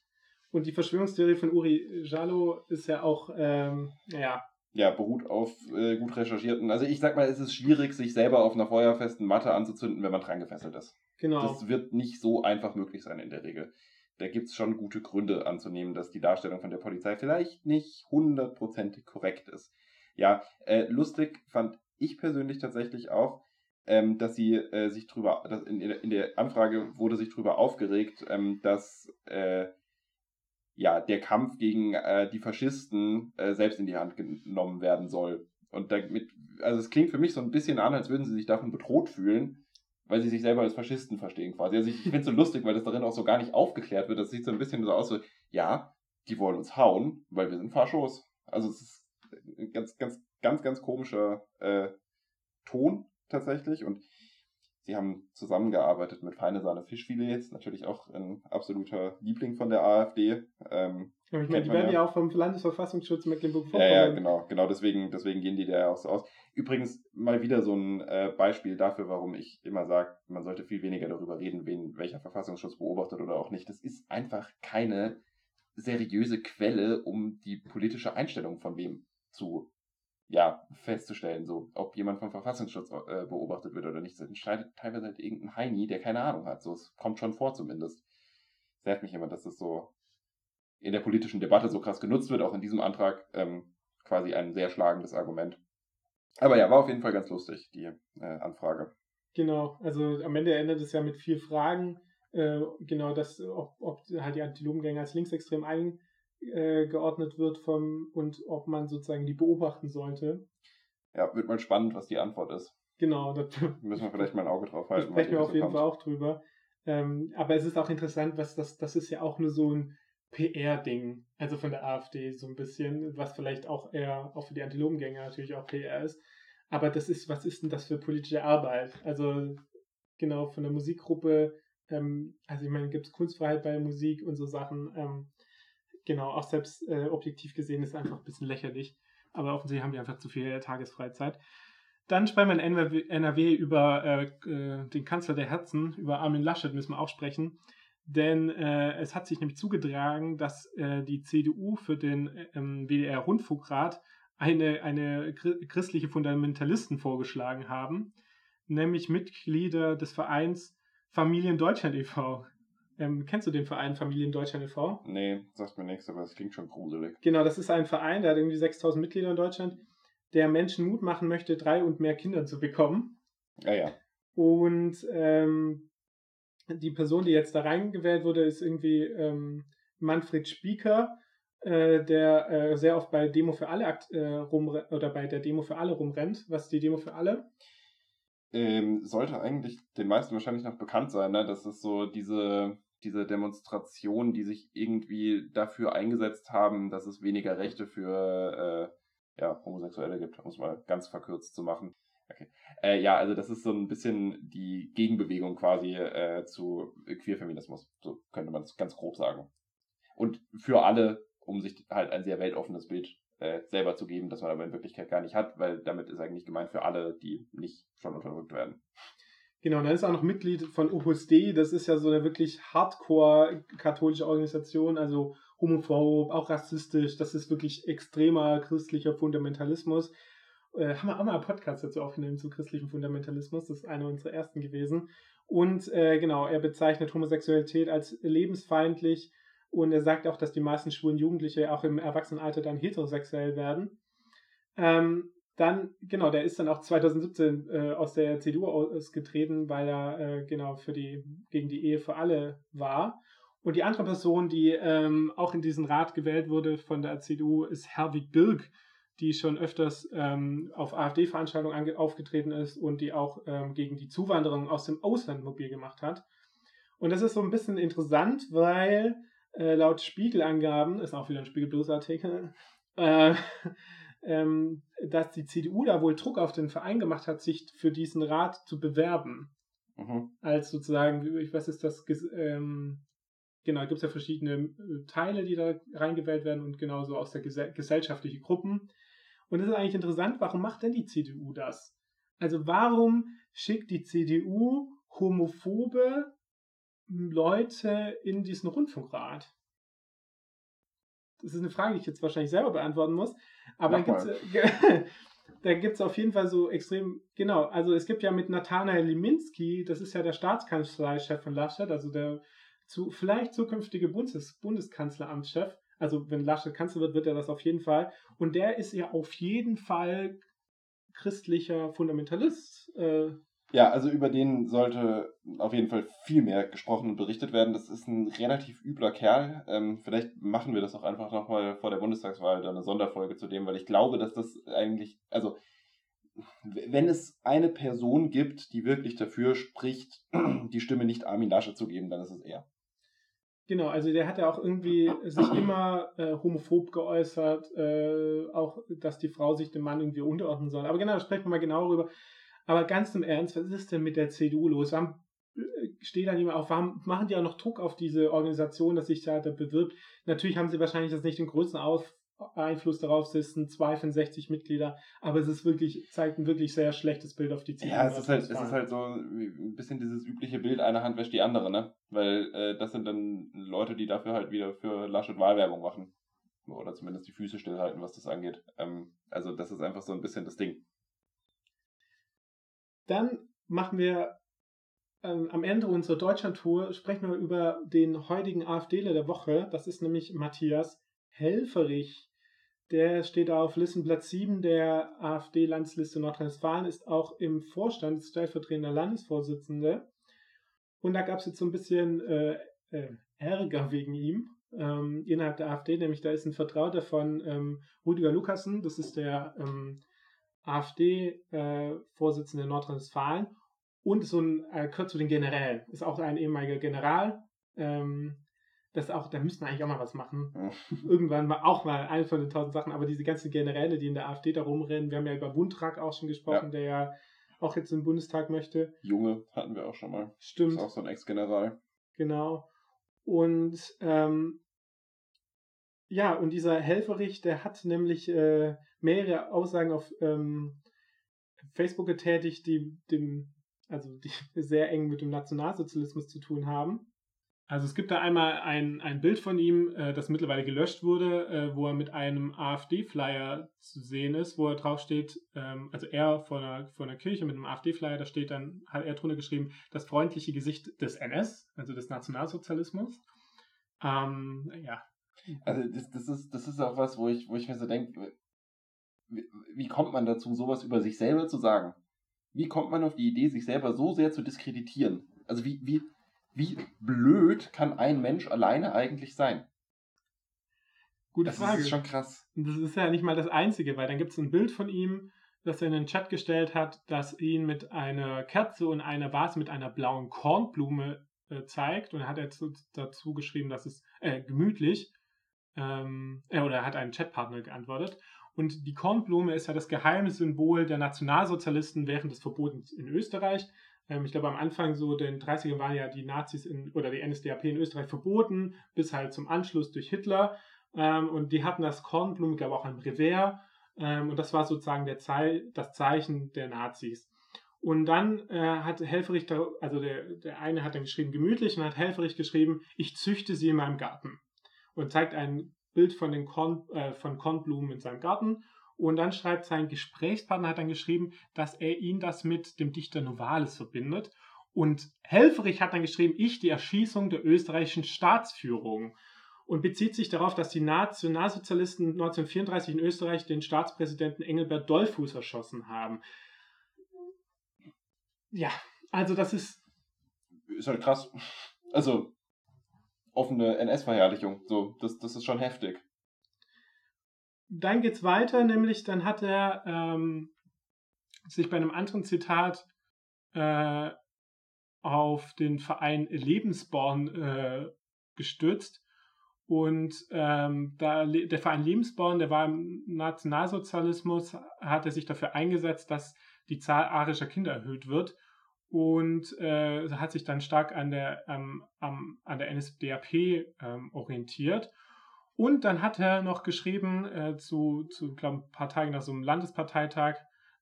Und die Verschwörungstheorie von Uri Jallo ist ja auch, ähm, naja, ja, beruht auf äh, gut recherchierten. Also ich sag mal, es ist schwierig, sich selber auf einer feuerfesten Matte anzuzünden, wenn man dran gefesselt ist. Genau. Das wird nicht so einfach möglich sein in der Regel. Da gibt es schon gute Gründe anzunehmen, dass die Darstellung von der Polizei vielleicht nicht hundertprozentig korrekt ist. Ja, äh, lustig fand ich persönlich tatsächlich auch, ähm, dass sie äh, sich drüber, dass in, in, der Anfrage wurde sich drüber aufgeregt, ähm, dass äh, ja, der Kampf gegen äh, die Faschisten äh, selbst in die Hand genommen werden soll. Und damit, also es klingt für mich so ein bisschen an, als würden sie sich davon bedroht fühlen, weil sie sich selber als Faschisten verstehen quasi. Also ich, ich finde es so lustig, weil das darin auch so gar nicht aufgeklärt wird. Das sieht so ein bisschen so aus, so, ja, die wollen uns hauen, weil wir sind Faschos. Also es ist ganz, ganz, ganz, ganz komischer äh, Ton tatsächlich. Und Sie haben zusammengearbeitet mit Feine Sahne Fischfilets, natürlich auch ein absoluter Liebling von der AfD. Ähm, ich meine, die werden ja. ja auch vom Landesverfassungsschutz Mecklenburg-Vorpommern. Ja, ja, genau, genau, deswegen, deswegen gehen die da ja auch so aus. Übrigens mal wieder so ein äh, Beispiel dafür, warum ich immer sage, man sollte viel weniger darüber reden, wen welcher Verfassungsschutz beobachtet oder auch nicht. Das ist einfach keine seriöse Quelle, um die politische Einstellung von wem zu ja, festzustellen, so, ob jemand vom Verfassungsschutz äh, beobachtet wird oder nicht. Das entscheidet teilweise halt irgendein Heini, der keine Ahnung hat. So, es kommt schon vor zumindest. Es nervt mich immer, dass das so in der politischen Debatte so krass genutzt wird, auch in diesem Antrag, ähm, quasi ein sehr schlagendes Argument. Aber ja, war auf jeden Fall ganz lustig, die äh, Anfrage. Genau, also am Ende endet es ja mit vier Fragen. Äh, genau, dass, ob, ob halt die Antilopengänge als linksextrem eingeordnet wird vom, und ob man sozusagen die beobachten sollte. Ja, wird mal spannend, was die Antwort ist. Genau, da müssen wir vielleicht mal ein Auge drauf halten. Sprechen wir auf jeden kommt. Fall auch drüber. Ähm, aber es ist auch interessant, was das, das ist ja auch nur so ein PR-Ding, also von der AfD so ein bisschen, was vielleicht auch eher auch für die Antilopengänger natürlich auch PR ist. Aber das ist, was ist denn das für politische Arbeit? Also genau von der Musikgruppe, ähm, also ich meine, gibt es Kunstfreiheit bei Musik und so Sachen. Ähm, genau, auch selbst äh, objektiv gesehen ist einfach ein bisschen lächerlich. Aber offensichtlich haben die einfach zu viel Tagesfreizeit. Dann sprechen wir in NRW, über äh, äh, den Kanzler der Herzen, über Armin Laschet müssen wir auch sprechen. Denn äh, es hat sich nämlich zugetragen, dass äh, die CDU für den ähm, WDR-Rundfunkrat eine, eine christliche Fundamentalisten vorgeschlagen haben, nämlich Mitglieder des Vereins Familien Deutschland e.V. Ähm, kennst du den Verein Familien Deutschland e.V.? Nee, sagt mir nichts, aber es klingt schon gruselig. Genau, das ist ein Verein, der hat irgendwie 6000 Mitglieder in Deutschland, der Menschen Mut machen möchte, drei und mehr Kinder zu bekommen. Ja, ja. Und ähm, die Person, die jetzt da reingewählt wurde, ist irgendwie ähm, Manfred Spieker, äh, der äh, sehr oft bei Demo für alle äh, rum oder bei der Demo für alle rumrennt. Was ist die Demo für alle? Ähm, sollte eigentlich den meisten wahrscheinlich noch bekannt sein, ne? Das ist so diese, diese Demonstrationen, die sich irgendwie dafür eingesetzt haben, dass es weniger Rechte für äh, ja, Homosexuelle gibt, um es mal ganz verkürzt zu machen. Okay. Äh, ja, also das ist so ein bisschen die Gegenbewegung quasi äh, zu Queerfeminismus. So könnte man es ganz grob sagen. Und für alle, um sich halt ein sehr weltoffenes Bild äh, selber zu geben, das man aber in Wirklichkeit gar nicht hat, weil damit ist eigentlich gemeint für alle, die nicht schon unterdrückt werden. Genau, dann ist auch noch Mitglied von Opus Dei. Das ist ja so eine wirklich hardcore katholische Organisation, also homophob, auch rassistisch. Das ist wirklich extremer christlicher Fundamentalismus äh, haben wir auch mal einen Podcast dazu aufgenommen zu christlichem Fundamentalismus. Das ist einer unserer ersten gewesen. Und äh, genau, er bezeichnet Homosexualität als lebensfeindlich und er sagt auch, dass die meisten schwulen Jugendliche auch im Erwachsenenalter dann heterosexuell werden. Ähm, dann, genau, der ist dann auch 2017 äh, aus der CDU ausgetreten, weil er äh, genau für die, gegen die Ehe für alle war. Und die andere Person, die ähm, auch in diesen Rat gewählt wurde von der CDU, ist Herwig Birk die schon öfters ähm, auf AfD-Veranstaltungen aufgetreten ist und die auch ähm, gegen die Zuwanderung aus dem Ausland mobil gemacht hat. Und das ist so ein bisschen interessant, weil äh, laut Spiegelangaben, ist auch wieder ein Spiegelblues-Artikel, äh, ähm, dass die CDU da wohl Druck auf den Verein gemacht hat, sich für diesen Rat zu bewerben. Mhm. Als sozusagen, ich weiß ist das, ähm, genau, gibt es ja verschiedene äh, Teile, die da reingewählt werden und genauso aus der Gese gesellschaftlichen Gruppen. Und das ist eigentlich interessant, warum macht denn die CDU das? Also warum schickt die CDU homophobe Leute in diesen Rundfunkrat? Das ist eine Frage, die ich jetzt wahrscheinlich selber beantworten muss. Aber Mach da gibt es auf jeden Fall so extrem, genau, also es gibt ja mit Nathanael Liminski, das ist ja der Staatskanzleichef von Laschet, also der zu, vielleicht zukünftige Bundes, Bundeskanzleramtschef, also wenn Laschet Kanzler wird, wird er das auf jeden Fall. Und der ist ja auf jeden Fall christlicher Fundamentalist. Äh, ja, also über den sollte auf jeden Fall viel mehr gesprochen und berichtet werden. Das ist ein relativ übler Kerl. Ähm, vielleicht machen wir das auch einfach nochmal vor der Bundestagswahl dann eine Sonderfolge zu dem, weil ich glaube, dass das eigentlich, also wenn es eine Person gibt, die wirklich dafür spricht, die Stimme nicht Armin Laschet zu geben, dann ist es er. Genau, also der hat ja auch irgendwie sich immer äh, homophob geäußert, äh, auch, dass die Frau sich dem Mann irgendwie unterordnen soll. Aber genau, da sprechen wir mal genau darüber. Aber ganz im Ernst, was ist denn mit der CDU los? Warum äh, steht da niemand auf? Warum machen die auch noch Druck auf diese Organisation, dass sich da, da bewirbt? Natürlich haben sie wahrscheinlich das nicht den größten auf, Einfluss darauf sitzen, zwei von 60 Mitglieder, aber es ist wirklich, zeigt ein wirklich sehr schlechtes Bild auf die CDU. Ja, es ist halt, es ist halt so ein bisschen dieses übliche Bild, eine Hand wäscht die andere, ne? Weil äh, das sind dann Leute, die dafür halt wieder für Laschet Wahlwerbung machen. Oder zumindest die Füße stillhalten, was das angeht. Ähm, also das ist einfach so ein bisschen das Ding. Dann machen wir ähm, am Ende unserer Deutschlandtour sprechen wir über den heutigen AfDler der Woche. Das ist nämlich Matthias Helferich. Der steht auf Listenplatz 7 der AfD-Landsliste Nordrhein-Westfalen, ist auch im Vorstand stellvertretender Landesvorsitzende. Und da gab es jetzt so ein bisschen äh, äh, Ärger wegen ihm ähm, innerhalb der AfD, nämlich da ist ein Vertrauter von ähm, Rüdiger Lukassen, das ist der ähm, AfD-Vorsitzende äh, Nordrhein-Westfalen und so ein, äh, den Generälen, ist auch ein ehemaliger General. Ähm, das auch, da müssten wir eigentlich auch mal was machen. Irgendwann mal auch mal eine von den tausend Sachen, aber diese ganzen Generäle, die in der AfD da rumrennen, wir haben ja über Wundrak auch schon gesprochen, ja. der ja auch jetzt im Bundestag möchte. Junge hatten wir auch schon mal. Stimmt. Ist auch so ein Ex-General. Genau. Und ähm, ja, und dieser Helferich, der hat nämlich äh, mehrere Aussagen auf ähm, Facebook getätigt, die dem, also die sehr eng mit dem Nationalsozialismus zu tun haben. Also es gibt da einmal ein, ein Bild von ihm, äh, das mittlerweile gelöscht wurde, äh, wo er mit einem AfD-Flyer zu sehen ist, wo er drauf steht, ähm, also er vor einer, vor einer Kirche mit einem AfD-Flyer, da steht dann, hat er drunter geschrieben, das freundliche Gesicht des NS, also des Nationalsozialismus. Ähm, ja. Also das, das, ist, das ist auch was, wo ich, wo ich mir so denke, wie, wie kommt man dazu, sowas über sich selber zu sagen? Wie kommt man auf die Idee, sich selber so sehr zu diskreditieren? Also wie, wie, wie blöd kann ein Mensch alleine eigentlich sein? Gute das Frage. ist schon krass. Das ist ja nicht mal das Einzige, weil dann gibt es ein Bild von ihm, das er in den Chat gestellt hat, das ihn mit einer Kerze und einer Vase mit einer blauen Kornblume äh, zeigt. Und hat er dazu geschrieben, dass es äh, gemütlich, ähm, äh, oder er hat einen Chatpartner geantwortet. Und die Kornblume ist ja das geheime Symbol der Nationalsozialisten während des Verbots in Österreich. Ähm, ich glaube, am Anfang so den 30er waren ja die Nazis in, oder die NSDAP in Österreich verboten, bis halt zum Anschluss durch Hitler. Ähm, und die hatten das Kornblumen, glaube auch ein Revers. Ähm, und das war sozusagen der Zei das Zeichen der Nazis. Und dann äh, hat Helferich, also der, der eine hat dann geschrieben gemütlich und hat Helferich geschrieben, ich züchte sie in meinem Garten. Und zeigt ein Bild von den Korn, äh, von Kornblumen in seinem Garten. Und dann schreibt sein Gesprächspartner, hat dann geschrieben, dass er ihn das mit dem Dichter Novalis verbindet. Und Helferich hat dann geschrieben, ich die Erschießung der österreichischen Staatsführung. Und bezieht sich darauf, dass die Nationalsozialisten 1934 in Österreich den Staatspräsidenten Engelbert Dollfuß erschossen haben. Ja, also das ist. Ist halt krass. Also, offene NS-Verherrlichung. So, das, das ist schon heftig dann geht's weiter, nämlich dann hat er ähm, sich bei einem anderen Zitat äh, auf den Verein Lebensborn äh, gestützt. Und ähm, da, der Verein Lebensborn, der war im Nationalsozialismus, hat er sich dafür eingesetzt, dass die Zahl arischer Kinder erhöht wird und äh, hat sich dann stark an der, ähm, an der NSDAP ähm, orientiert und dann hat er noch geschrieben, äh, zu, zu glaub, ein paar Tagen nach so einem Landesparteitag,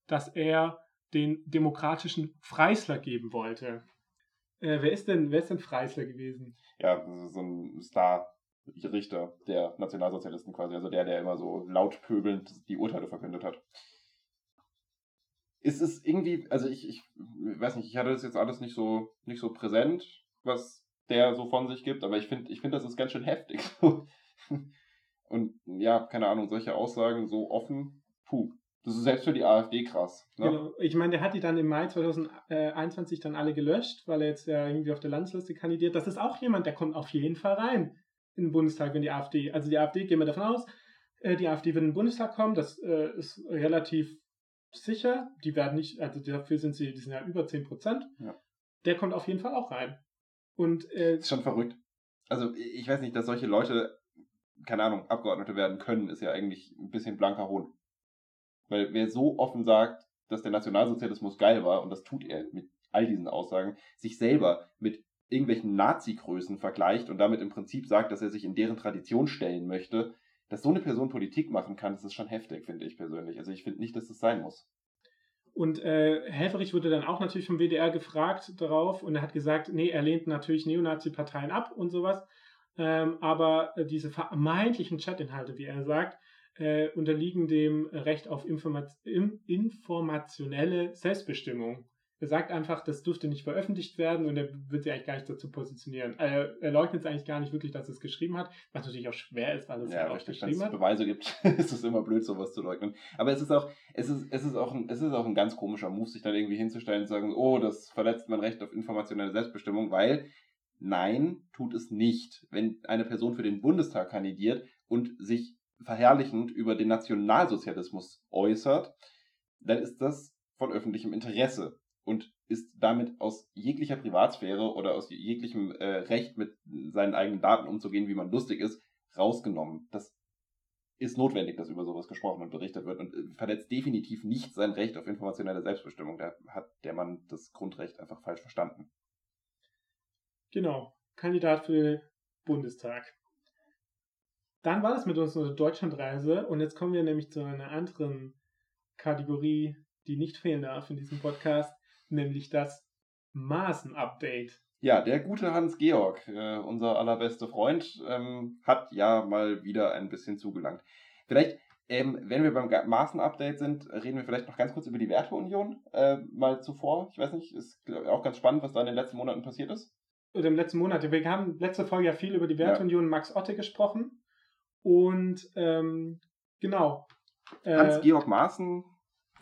dass er den demokratischen Freisler geben wollte. Äh, wer, ist denn, wer ist denn Freisler gewesen? Ja, so ein Star-Richter der Nationalsozialisten quasi, also der, der immer so laut pöbelnd die Urteile verkündet hat. Ist es irgendwie, also ich, ich weiß nicht, ich hatte das jetzt alles nicht so, nicht so präsent, was der so von sich gibt, aber ich finde, ich finde, das ist ganz schön heftig. Und ja, keine Ahnung, solche Aussagen so offen, puh. Das ist selbst für die AfD krass. Ne? Genau. Ich meine, der hat die dann im Mai 2021 dann alle gelöscht, weil er jetzt ja irgendwie auf der Landsliste kandidiert. Das ist auch jemand, der kommt auf jeden Fall rein in den Bundestag, wenn die AfD, also die AfD, gehen wir davon aus, äh, die AfD wird in den Bundestag kommen, das äh, ist relativ sicher. Die werden nicht, also dafür sind sie, die sind ja über 10 Prozent. Ja. Der kommt auf jeden Fall auch rein. Und, äh, ist schon verrückt also ich weiß nicht, dass solche Leute, keine Ahnung, Abgeordnete werden können, ist ja eigentlich ein bisschen blanker Hohn. Weil wer so offen sagt, dass der Nationalsozialismus geil war, und das tut er mit all diesen Aussagen, sich selber mit irgendwelchen Nazi-Größen vergleicht und damit im Prinzip sagt, dass er sich in deren Tradition stellen möchte, dass so eine Person Politik machen kann, das ist schon heftig, finde ich persönlich. Also ich finde nicht, dass das sein muss. Und äh, Helferich wurde dann auch natürlich vom WDR gefragt darauf und er hat gesagt, nee, er lehnt natürlich Neonazi-Parteien ab und sowas. Ähm, aber äh, diese vermeintlichen Chatinhalte, wie er sagt, äh, unterliegen dem Recht auf Informat informationelle Selbstbestimmung. Er sagt einfach, das dürfte nicht veröffentlicht werden und er wird sich eigentlich gar nicht dazu positionieren. Er, er leugnet es eigentlich gar nicht wirklich, dass er es geschrieben hat, was natürlich auch schwer ist, weil es ja, auch geschrieben hat. Wenn es Beweise gibt, ist es immer blöd, sowas zu leugnen. Aber es ist auch, es ist, es ist auch ein, es ist auch ein ganz komischer Move, sich dann irgendwie hinzustellen und zu sagen, oh, das verletzt mein Recht auf informationelle Selbstbestimmung, weil nein, tut es nicht. Wenn eine Person für den Bundestag kandidiert und sich verherrlichend über den Nationalsozialismus äußert, dann ist das von öffentlichem Interesse und ist damit aus jeglicher Privatsphäre oder aus jeglichem äh, Recht mit seinen eigenen Daten umzugehen, wie man lustig ist, rausgenommen. Das ist notwendig, dass über sowas gesprochen und berichtet wird und äh, verletzt definitiv nicht sein Recht auf informationelle Selbstbestimmung. Da hat der Mann das Grundrecht einfach falsch verstanden. Genau, Kandidat für den Bundestag. Dann war das mit unserer Deutschlandreise und jetzt kommen wir nämlich zu einer anderen Kategorie, die nicht fehlen darf in diesem Podcast, nämlich das Maßen-Update. Ja, der gute Hans-Georg, äh, unser allerbester Freund, ähm, hat ja mal wieder ein bisschen zugelangt. Vielleicht, ähm, wenn wir beim Maßen-Update sind, reden wir vielleicht noch ganz kurz über die Werteunion äh, mal zuvor. Ich weiß nicht, ist auch ganz spannend, was da in den letzten Monaten passiert ist. Oder im letzten Monat. Wir haben letzte Folge ja viel über die Werteunion ja. Max Otte gesprochen. Und ähm, genau. Äh, Hans-Georg Maaßen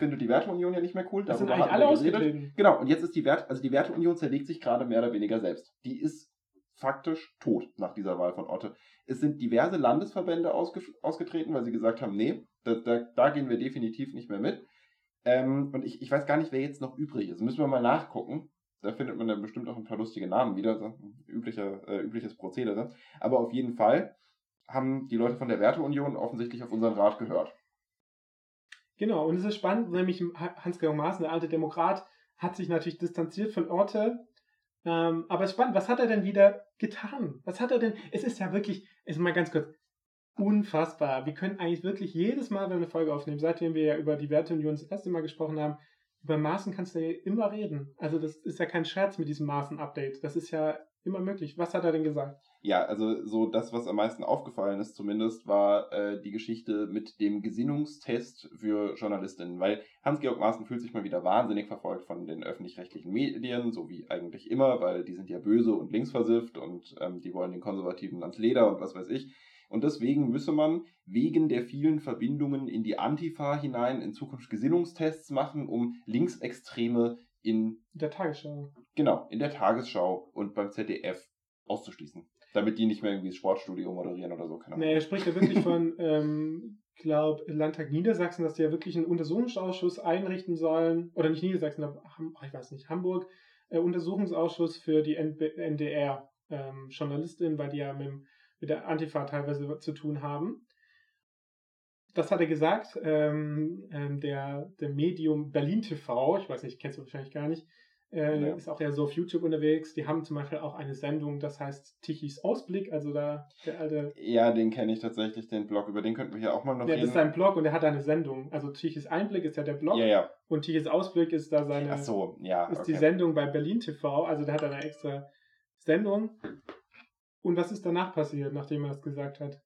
findet die Werteunion ja nicht mehr cool. Das sind eigentlich alle ausgetreten. Genau, und jetzt ist die Wert, also die Werteunion zerlegt sich gerade mehr oder weniger selbst. Die ist faktisch tot nach dieser Wahl von Otte. Es sind diverse Landesverbände ausge, ausgetreten, weil sie gesagt haben, nee, da, da, da gehen wir definitiv nicht mehr mit. Ähm, und ich, ich weiß gar nicht, wer jetzt noch übrig ist. Müssen wir mal nachgucken. Da findet man dann bestimmt auch ein paar lustige Namen wieder, so üblicher, äh, übliches Prozedere. Aber auf jeden Fall haben die Leute von der Werteunion offensichtlich auf unseren Rat gehört. Genau, und es ist spannend, nämlich Hans-Georg Maaßen, der alte Demokrat, hat sich natürlich distanziert von Orte. Ähm, aber es ist spannend, was hat er denn wieder getan? Was hat er denn? Es ist ja wirklich, ist mal ganz kurz, unfassbar. Wir können eigentlich wirklich jedes Mal, wenn wir eine Folge aufnehmen, seitdem wir ja über die Werteunion das erste Mal gesprochen haben, über Maßen kannst du ja immer reden. Also das ist ja kein Scherz mit diesem Maßen-Update. Das ist ja immer möglich. Was hat er denn gesagt? Ja, also so das, was am meisten aufgefallen ist zumindest, war äh, die Geschichte mit dem Gesinnungstest für Journalistinnen. Weil Hans-Georg Maaßen fühlt sich mal wieder wahnsinnig verfolgt von den öffentlich-rechtlichen Medien, so wie eigentlich immer, weil die sind ja böse und linksversifft und ähm, die wollen den Konservativen ans Leder und was weiß ich. Und deswegen müsse man wegen der vielen Verbindungen in die Antifa hinein in Zukunft Gesinnungstests machen, um Linksextreme in der Tagesschau. Genau, in der Tagesschau und beim ZDF auszuschließen. Damit die nicht mehr irgendwie das Sportstudio moderieren oder so. Keine Nee, er spricht ja wirklich von, ähm, glaube Landtag Niedersachsen, dass die ja wirklich einen Untersuchungsausschuss einrichten sollen. Oder nicht Niedersachsen, aber ich weiß nicht, Hamburg. Äh, Untersuchungsausschuss für die NDR-Journalistin, ähm, weil die ja mit, mit der Antifa teilweise zu tun haben das hat er gesagt, ähm, ähm, der, der Medium Berlin TV, ich weiß nicht, kennst du wahrscheinlich gar nicht, äh, ja. ist auch eher so auf YouTube unterwegs. Die haben zum Beispiel auch eine Sendung, das heißt Tichys Ausblick, also da der alte. Ja, den kenne ich tatsächlich, den Blog, über den könnten wir hier auch mal noch ja, reden. Ja, das ist sein Blog und er hat eine Sendung. Also Tichys Einblick ist ja der Blog. Ja, ja. Und Tichys Ausblick ist da seine. Ach so, ja. Ist okay. die Sendung bei Berlin TV, also der hat eine extra Sendung. Und was ist danach passiert, nachdem er das gesagt hat?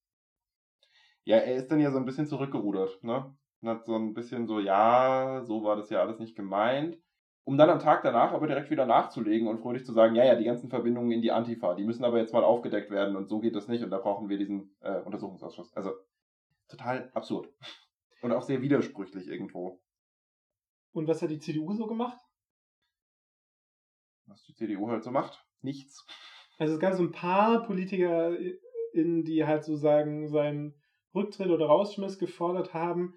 Ja, er ist dann ja so ein bisschen zurückgerudert, ne? Und hat so ein bisschen so, ja, so war das ja alles nicht gemeint. Um dann am Tag danach aber direkt wieder nachzulegen und fröhlich zu sagen, ja, ja, die ganzen Verbindungen in die Antifa, die müssen aber jetzt mal aufgedeckt werden und so geht das nicht und da brauchen wir diesen äh, Untersuchungsausschuss. Also total absurd. Und auch sehr widersprüchlich irgendwo. Und was hat die CDU so gemacht? Was die CDU halt so macht? Nichts. Also es gab so ein paar Politiker, in die halt so sagen, sein Rücktritt oder Rausschmiss gefordert haben.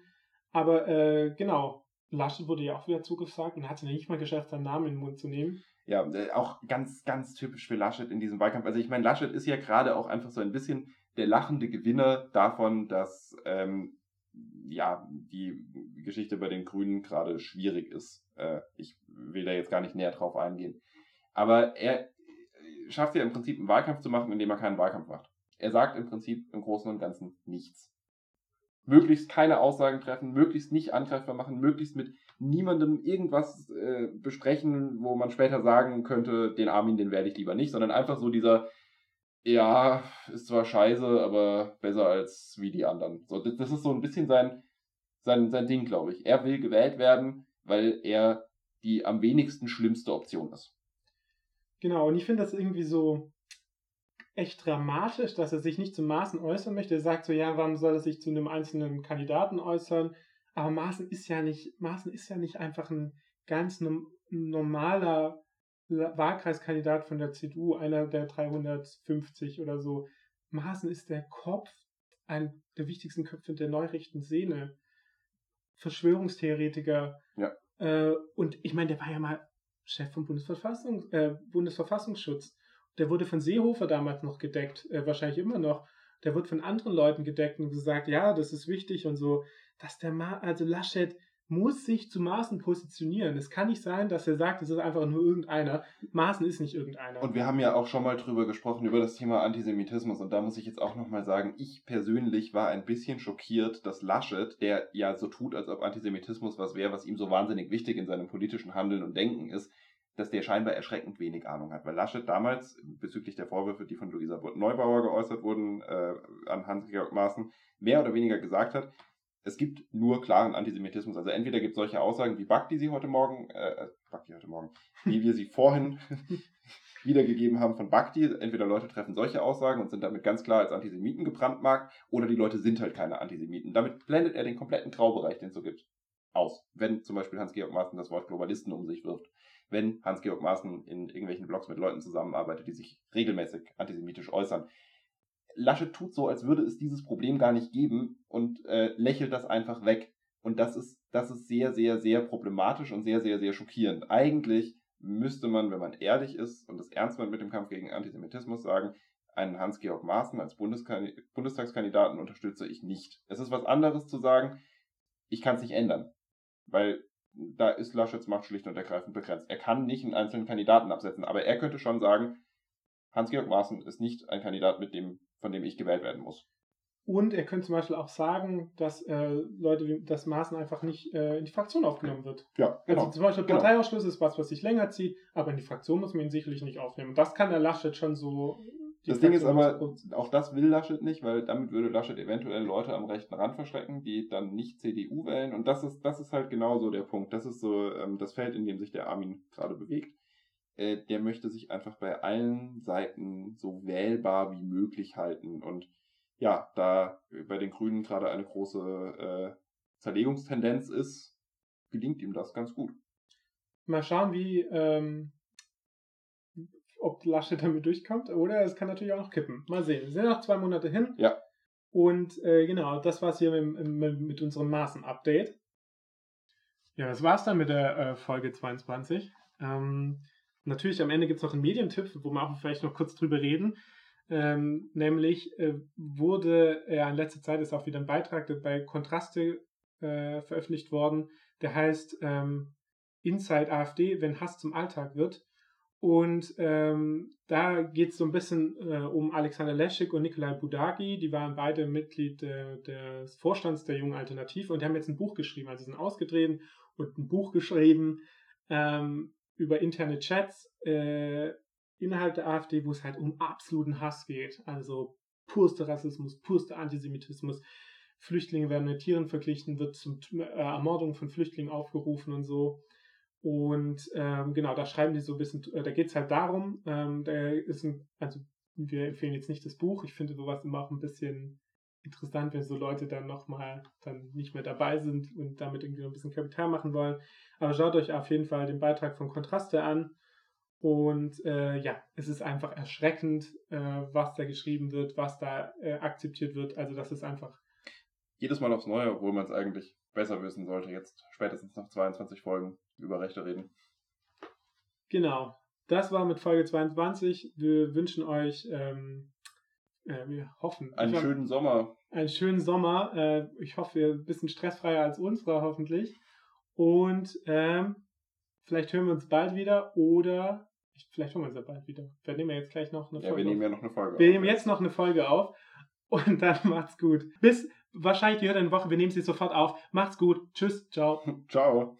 Aber äh, genau, Laschet wurde ja auch wieder zugesagt und hat es nicht mal geschafft, seinen Namen in den Mund zu nehmen. Ja, äh, auch ganz, ganz typisch für Laschet in diesem Wahlkampf. Also ich meine, Laschet ist ja gerade auch einfach so ein bisschen der lachende Gewinner davon, dass ähm, ja die Geschichte bei den Grünen gerade schwierig ist. Äh, ich will da jetzt gar nicht näher drauf eingehen. Aber er schafft ja im Prinzip einen Wahlkampf zu machen, indem er keinen Wahlkampf macht. Er sagt im Prinzip im Großen und Ganzen nichts. Möglichst keine Aussagen treffen, möglichst nicht angreifbar machen, möglichst mit niemandem irgendwas äh, besprechen, wo man später sagen könnte, den Armin, den werde ich lieber nicht, sondern einfach so dieser, ja, ist zwar scheiße, aber besser als wie die anderen. So, das ist so ein bisschen sein, sein, sein Ding, glaube ich. Er will gewählt werden, weil er die am wenigsten schlimmste Option ist. Genau, und ich finde das irgendwie so echt dramatisch, dass er sich nicht zu Maßen äußern möchte. Er sagt so, ja, warum soll er sich zu einem einzelnen Kandidaten äußern? Aber Maaßen ist ja nicht, Maaßen ist ja nicht einfach ein ganz normaler Wahlkreiskandidat von der CDU, einer der 350 oder so. Maaßen ist der Kopf, ein der wichtigsten Köpfe der neurechten Szene. Verschwörungstheoretiker. Ja. Äh, und ich meine, der war ja mal Chef vom Bundesverfassung, äh, Bundesverfassungsschutz. Der wurde von Seehofer damals noch gedeckt, äh, wahrscheinlich immer noch. Der wird von anderen Leuten gedeckt und gesagt, ja, das ist wichtig und so. Dass der Ma also Laschet muss sich zu Maßen positionieren. Es kann nicht sein, dass er sagt, es ist einfach nur irgendeiner. Maßen ist nicht irgendeiner. Und wir haben ja auch schon mal drüber gesprochen, über das Thema Antisemitismus. Und da muss ich jetzt auch nochmal sagen, ich persönlich war ein bisschen schockiert, dass Laschet, der ja so tut, als ob Antisemitismus was wäre, was ihm so wahnsinnig wichtig in seinem politischen Handeln und Denken ist, dass der scheinbar erschreckend wenig Ahnung hat. Weil Laschet damals, bezüglich der Vorwürfe, die von Luisa Neubauer geäußert wurden, äh, an Hans-Georg Maaßen, mehr oder weniger gesagt hat, es gibt nur klaren Antisemitismus. Also entweder gibt es solche Aussagen wie Bakti sie heute Morgen, äh, äh Bakti heute Morgen, wie wir sie vorhin wiedergegeben haben von Bakti. Entweder Leute treffen solche Aussagen und sind damit ganz klar als Antisemiten gebrandmarkt, oder die Leute sind halt keine Antisemiten. Damit blendet er den kompletten Graubereich, den es so gibt, aus. Wenn zum Beispiel Hans-Georg Maaßen das Wort Globalisten um sich wirft. Wenn Hans-Georg Maaßen in irgendwelchen Blogs mit Leuten zusammenarbeitet, die sich regelmäßig antisemitisch äußern. Laschet tut so, als würde es dieses Problem gar nicht geben und äh, lächelt das einfach weg. Und das ist, das ist sehr, sehr, sehr problematisch und sehr, sehr, sehr schockierend. Eigentlich müsste man, wenn man ehrlich ist und es ernst meint mit dem Kampf gegen Antisemitismus, sagen, einen Hans-Georg Maaßen als Bundestagskandidaten unterstütze ich nicht. Es ist was anderes zu sagen, ich kann es nicht ändern. Weil da ist Laschets Macht schlicht und ergreifend begrenzt. Er kann nicht einen einzelnen Kandidaten absetzen, aber er könnte schon sagen, Hans-Georg Maaßen ist nicht ein Kandidat, mit dem, von dem ich gewählt werden muss. Und er könnte zum Beispiel auch sagen, dass äh, Leute, dass Maaßen einfach nicht äh, in die Fraktion aufgenommen wird. Ja, genau. Also zum Beispiel genau. Parteiausschluss ist was, was sich länger zieht, aber in die Fraktion muss man ihn sicherlich nicht aufnehmen. Und das kann der Laschet schon so. Das Ding ist aber, auch das will Laschet nicht, weil damit würde Laschet eventuell Leute am rechten Rand verschrecken, die dann nicht CDU wählen. Und das ist, das ist halt genau so der Punkt. Das ist so ähm, das Feld, in dem sich der Armin gerade bewegt äh, der möchte sich einfach bei allen Seiten so wählbar wie möglich halten. Und ja, da bei den Grünen gerade eine große äh, Zerlegungstendenz ist, gelingt ihm das ganz gut. Mal schauen, wie ähm, ob Laschet damit durchkommt, oder es kann natürlich auch noch kippen. Mal sehen. Wir sind noch zwei Monate hin. Ja. Und äh, genau, das war's hier mit, mit, mit unserem Maßen-Update. Ja, das war's dann mit der äh, Folge 22. Ähm, Natürlich am Ende gibt es noch einen Medientipp, wo wir auch vielleicht noch kurz drüber reden. Ähm, nämlich äh, wurde ja in letzter Zeit ist auch wieder ein Beitrag bei Kontraste äh, veröffentlicht worden, der heißt ähm, Inside AfD, wenn Hass zum Alltag wird. Und ähm, da geht es so ein bisschen äh, um Alexander Leschik und Nikolai Budagi. Die waren beide Mitglied äh, des Vorstands der Jungen Alternative und die haben jetzt ein Buch geschrieben. Also sind ausgetreten und ein Buch geschrieben, ähm, über interne Chats äh, innerhalb der AfD, wo es halt um absoluten Hass geht. Also purster Rassismus, purster Antisemitismus. Flüchtlinge werden mit Tieren verglichen, wird zum äh, Ermordung von Flüchtlingen aufgerufen und so. Und ähm, genau, da schreiben die so ein bisschen, äh, da geht es halt darum, ähm, da ist ein, also wir empfehlen jetzt nicht das Buch, ich finde sowas immer auch ein bisschen interessant, wenn so Leute dann nochmal dann nicht mehr dabei sind und damit irgendwie noch ein bisschen Kapital machen wollen. Aber schaut euch auf jeden Fall den Beitrag von Kontraste an. Und äh, ja, es ist einfach erschreckend, äh, was da geschrieben wird, was da äh, akzeptiert wird. Also das ist einfach. Jedes Mal aufs Neue, obwohl man es eigentlich besser wissen sollte, jetzt spätestens nach 22 Folgen über Rechte reden. Genau. Das war mit Folge 22. Wir wünschen euch ähm, äh, wir hoffen. Einen hoffe, schönen Sommer. Einen schönen Sommer. Äh, ich hoffe, ein bisschen stressfreier als unsere, hoffentlich. Und ähm, vielleicht hören wir uns bald wieder oder vielleicht hören wir uns ja bald wieder. Wir nehmen ja jetzt gleich noch eine Folge. Ja, wir nehmen ja noch eine Folge Wir auf. nehmen jetzt noch eine Folge auf und dann macht's gut. Bis wahrscheinlich die hört eine Woche. Wir nehmen sie sofort auf. Macht's gut. Tschüss. Ciao. Ciao.